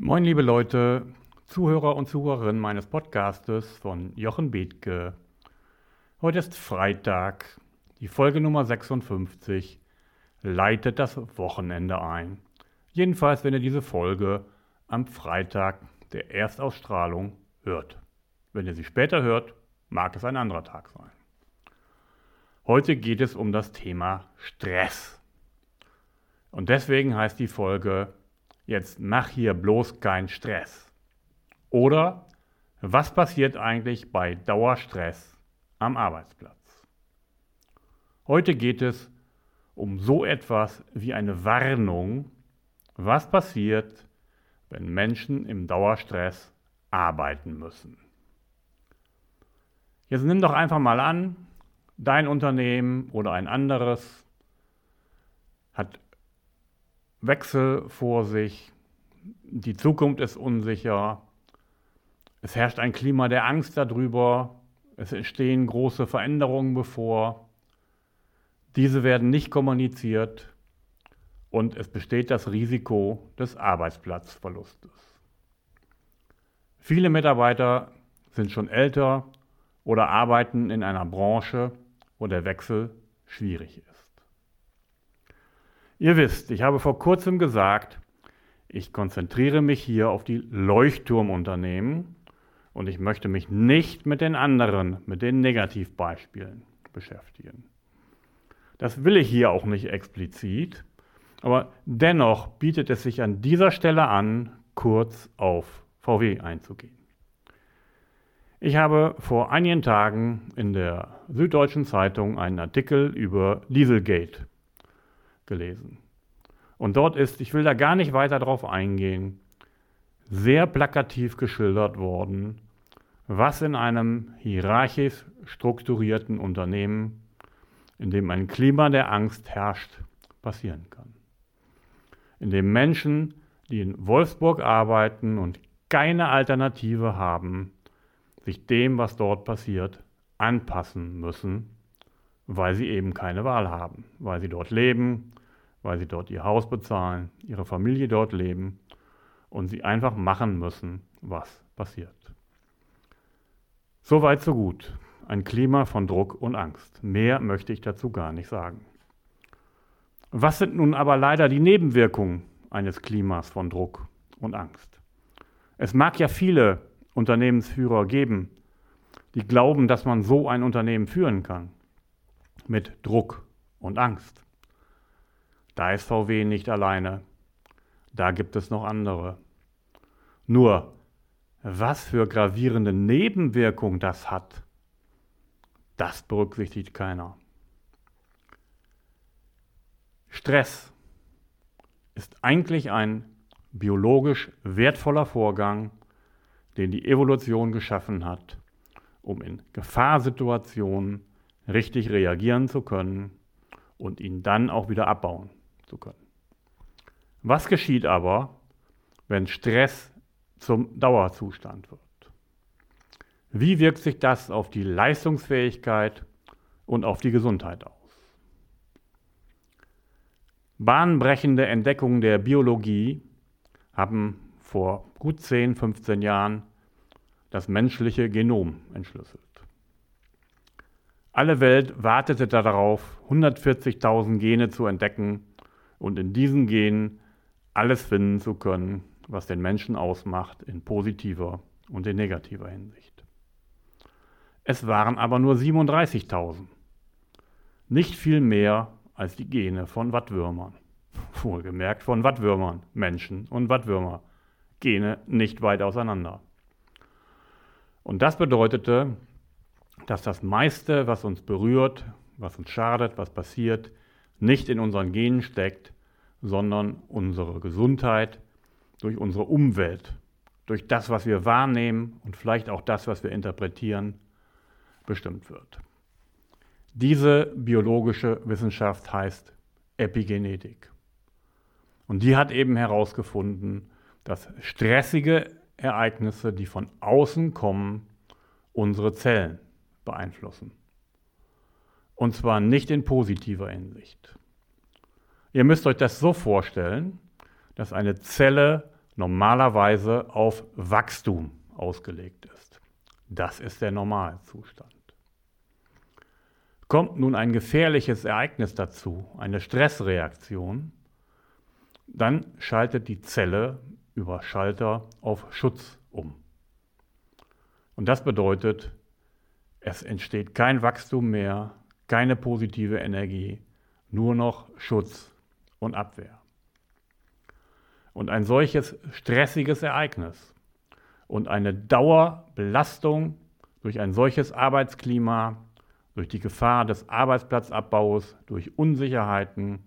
Moin, liebe Leute, Zuhörer und Zuhörerinnen meines Podcastes von Jochen Bethke. Heute ist Freitag, die Folge Nummer 56 leitet das Wochenende ein. Jedenfalls, wenn ihr diese Folge am Freitag der Erstausstrahlung hört. Wenn ihr sie später hört, mag es ein anderer Tag sein. Heute geht es um das Thema Stress. Und deswegen heißt die Folge Jetzt mach hier bloß keinen Stress. Oder was passiert eigentlich bei Dauerstress am Arbeitsplatz? Heute geht es um so etwas wie eine Warnung, was passiert, wenn Menschen im Dauerstress arbeiten müssen. Jetzt nimm doch einfach mal an, dein Unternehmen oder ein anderes hat Wechsel vor sich, die Zukunft ist unsicher, es herrscht ein Klima der Angst darüber, es entstehen große Veränderungen bevor, diese werden nicht kommuniziert. Und es besteht das Risiko des Arbeitsplatzverlustes. Viele Mitarbeiter sind schon älter oder arbeiten in einer Branche, wo der Wechsel schwierig ist. Ihr wisst, ich habe vor kurzem gesagt, ich konzentriere mich hier auf die Leuchtturmunternehmen und ich möchte mich nicht mit den anderen, mit den Negativbeispielen beschäftigen. Das will ich hier auch nicht explizit, aber dennoch bietet es sich an dieser Stelle an, kurz auf VW einzugehen. Ich habe vor einigen Tagen in der Süddeutschen Zeitung einen Artikel über Dieselgate gelesen. Und dort ist, ich will da gar nicht weiter drauf eingehen, sehr plakativ geschildert worden, was in einem hierarchisch strukturierten Unternehmen, in dem ein Klima der Angst herrscht, passieren kann in dem Menschen, die in Wolfsburg arbeiten und keine Alternative haben, sich dem, was dort passiert, anpassen müssen, weil sie eben keine Wahl haben, weil sie dort leben, weil sie dort ihr Haus bezahlen, ihre Familie dort leben und sie einfach machen müssen, was passiert. Soweit so gut. Ein Klima von Druck und Angst. Mehr möchte ich dazu gar nicht sagen. Was sind nun aber leider die Nebenwirkungen eines Klimas von Druck und Angst? Es mag ja viele Unternehmensführer geben, die glauben, dass man so ein Unternehmen führen kann. Mit Druck und Angst. Da ist VW nicht alleine. Da gibt es noch andere. Nur, was für gravierende Nebenwirkungen das hat, das berücksichtigt keiner. Stress ist eigentlich ein biologisch wertvoller Vorgang, den die Evolution geschaffen hat, um in Gefahrsituationen richtig reagieren zu können und ihn dann auch wieder abbauen zu können. Was geschieht aber, wenn Stress zum Dauerzustand wird? Wie wirkt sich das auf die Leistungsfähigkeit und auf die Gesundheit aus? Bahnbrechende Entdeckungen der Biologie haben vor gut 10, 15 Jahren das menschliche Genom entschlüsselt. Alle Welt wartete darauf, 140.000 Gene zu entdecken und in diesen Genen alles finden zu können, was den Menschen ausmacht in positiver und in negativer Hinsicht. Es waren aber nur 37.000. Nicht viel mehr als die Gene von Wattwürmern. Wohlgemerkt von Wattwürmern, Menschen und Wattwürmer. Gene nicht weit auseinander. Und das bedeutete, dass das meiste, was uns berührt, was uns schadet, was passiert, nicht in unseren Genen steckt, sondern unsere Gesundheit durch unsere Umwelt, durch das, was wir wahrnehmen und vielleicht auch das, was wir interpretieren, bestimmt wird. Diese biologische Wissenschaft heißt Epigenetik. Und die hat eben herausgefunden, dass stressige Ereignisse, die von außen kommen, unsere Zellen beeinflussen. Und zwar nicht in positiver Hinsicht. Ihr müsst euch das so vorstellen, dass eine Zelle normalerweise auf Wachstum ausgelegt ist. Das ist der Normalzustand. Kommt nun ein gefährliches Ereignis dazu, eine Stressreaktion, dann schaltet die Zelle über Schalter auf Schutz um. Und das bedeutet, es entsteht kein Wachstum mehr, keine positive Energie, nur noch Schutz und Abwehr. Und ein solches stressiges Ereignis und eine Dauerbelastung durch ein solches Arbeitsklima, durch die Gefahr des Arbeitsplatzabbaus, durch Unsicherheiten,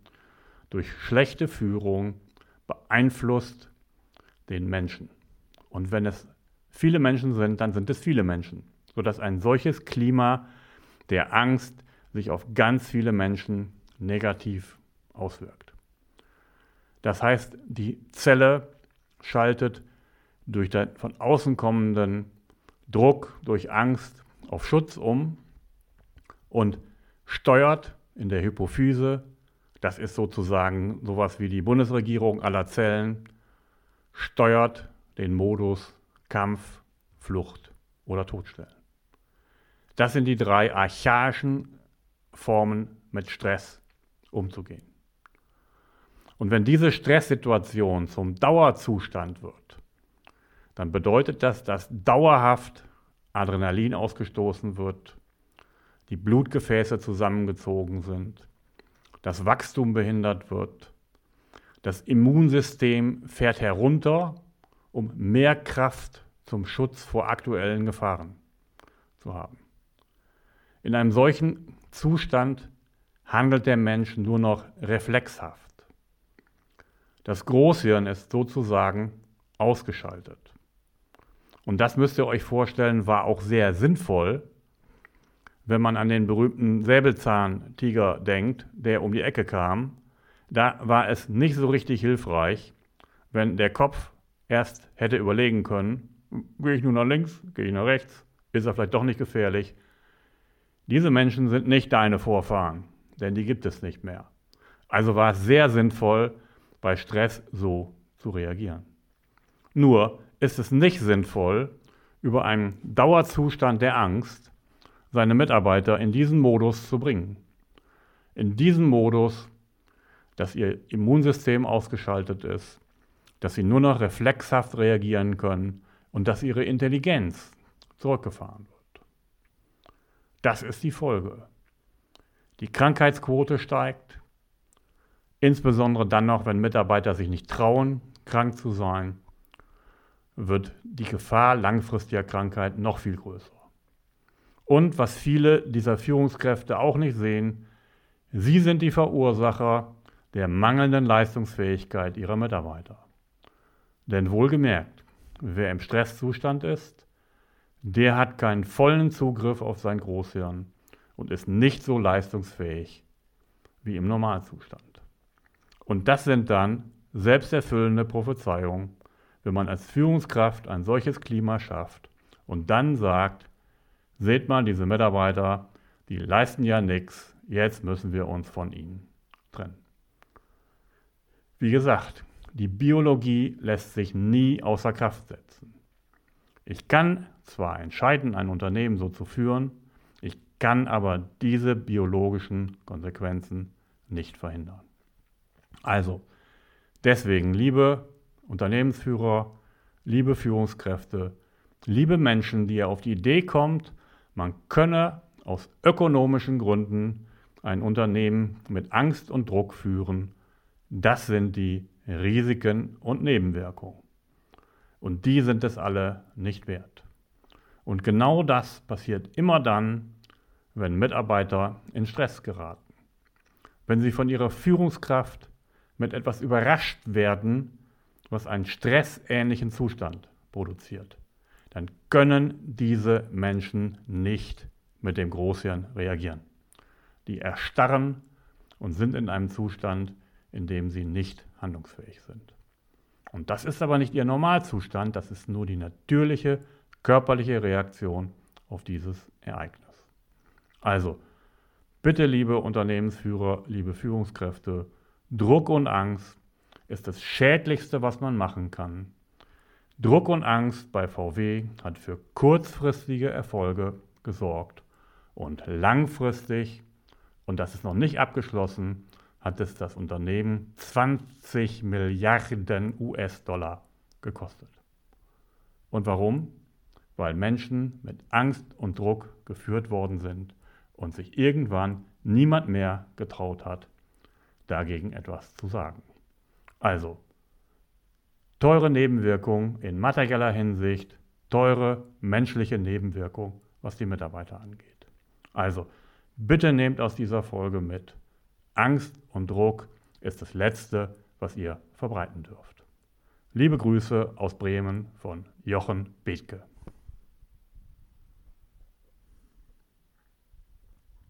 durch schlechte Führung beeinflusst den Menschen. Und wenn es viele Menschen sind, dann sind es viele Menschen, sodass ein solches Klima der Angst sich auf ganz viele Menschen negativ auswirkt. Das heißt, die Zelle schaltet durch den von außen kommenden Druck, durch Angst auf Schutz um und steuert in der Hypophyse, das ist sozusagen sowas wie die Bundesregierung aller Zellen, steuert den Modus Kampf, Flucht oder Todstellen. Das sind die drei archaischen Formen, mit Stress umzugehen. Und wenn diese Stresssituation zum Dauerzustand wird, dann bedeutet das, dass dauerhaft Adrenalin ausgestoßen wird, die Blutgefäße zusammengezogen sind, das Wachstum behindert wird, das Immunsystem fährt herunter, um mehr Kraft zum Schutz vor aktuellen Gefahren zu haben. In einem solchen Zustand handelt der Mensch nur noch reflexhaft. Das Großhirn ist sozusagen ausgeschaltet. Und das müsst ihr euch vorstellen, war auch sehr sinnvoll, wenn man an den berühmten Säbelzahntiger denkt, der um die Ecke kam. Da war es nicht so richtig hilfreich, wenn der Kopf erst hätte überlegen können, gehe ich nun nach links, gehe ich nach rechts, ist er vielleicht doch nicht gefährlich. Diese Menschen sind nicht deine Vorfahren, denn die gibt es nicht mehr. Also war es sehr sinnvoll, bei Stress so zu reagieren. Nur ist es nicht sinnvoll, über einen Dauerzustand der Angst seine Mitarbeiter in diesen Modus zu bringen. In diesen Modus, dass ihr Immunsystem ausgeschaltet ist, dass sie nur noch reflexhaft reagieren können und dass ihre Intelligenz zurückgefahren wird. Das ist die Folge. Die Krankheitsquote steigt, Insbesondere dann noch, wenn Mitarbeiter sich nicht trauen, krank zu sein, wird die Gefahr langfristiger Krankheit noch viel größer. Und was viele dieser Führungskräfte auch nicht sehen, sie sind die Verursacher der mangelnden Leistungsfähigkeit ihrer Mitarbeiter. Denn wohlgemerkt, wer im Stresszustand ist, der hat keinen vollen Zugriff auf sein Großhirn und ist nicht so leistungsfähig wie im Normalzustand. Und das sind dann selbsterfüllende Prophezeiungen, wenn man als Führungskraft ein solches Klima schafft und dann sagt, seht mal, diese Mitarbeiter, die leisten ja nichts, jetzt müssen wir uns von ihnen trennen. Wie gesagt, die Biologie lässt sich nie außer Kraft setzen. Ich kann zwar entscheiden, ein Unternehmen so zu führen, ich kann aber diese biologischen Konsequenzen nicht verhindern. Also, deswegen, liebe Unternehmensführer, liebe Führungskräfte, liebe Menschen, die ihr auf die Idee kommt, man könne aus ökonomischen Gründen ein Unternehmen mit Angst und Druck führen, das sind die Risiken und Nebenwirkungen. Und die sind es alle nicht wert. Und genau das passiert immer dann, wenn Mitarbeiter in Stress geraten. Wenn sie von ihrer Führungskraft mit etwas überrascht werden, was einen stressähnlichen Zustand produziert, dann können diese Menschen nicht mit dem Großhirn reagieren. Die erstarren und sind in einem Zustand, in dem sie nicht handlungsfähig sind. Und das ist aber nicht ihr Normalzustand, das ist nur die natürliche körperliche Reaktion auf dieses Ereignis. Also, bitte liebe Unternehmensführer, liebe Führungskräfte, Druck und Angst ist das Schädlichste, was man machen kann. Druck und Angst bei VW hat für kurzfristige Erfolge gesorgt und langfristig, und das ist noch nicht abgeschlossen, hat es das Unternehmen 20 Milliarden US-Dollar gekostet. Und warum? Weil Menschen mit Angst und Druck geführt worden sind und sich irgendwann niemand mehr getraut hat, dagegen etwas zu sagen. Also, teure Nebenwirkungen in materieller Hinsicht, teure menschliche Nebenwirkungen, was die Mitarbeiter angeht. Also, bitte nehmt aus dieser Folge mit, Angst und Druck ist das Letzte, was ihr verbreiten dürft. Liebe Grüße aus Bremen von Jochen Bethke.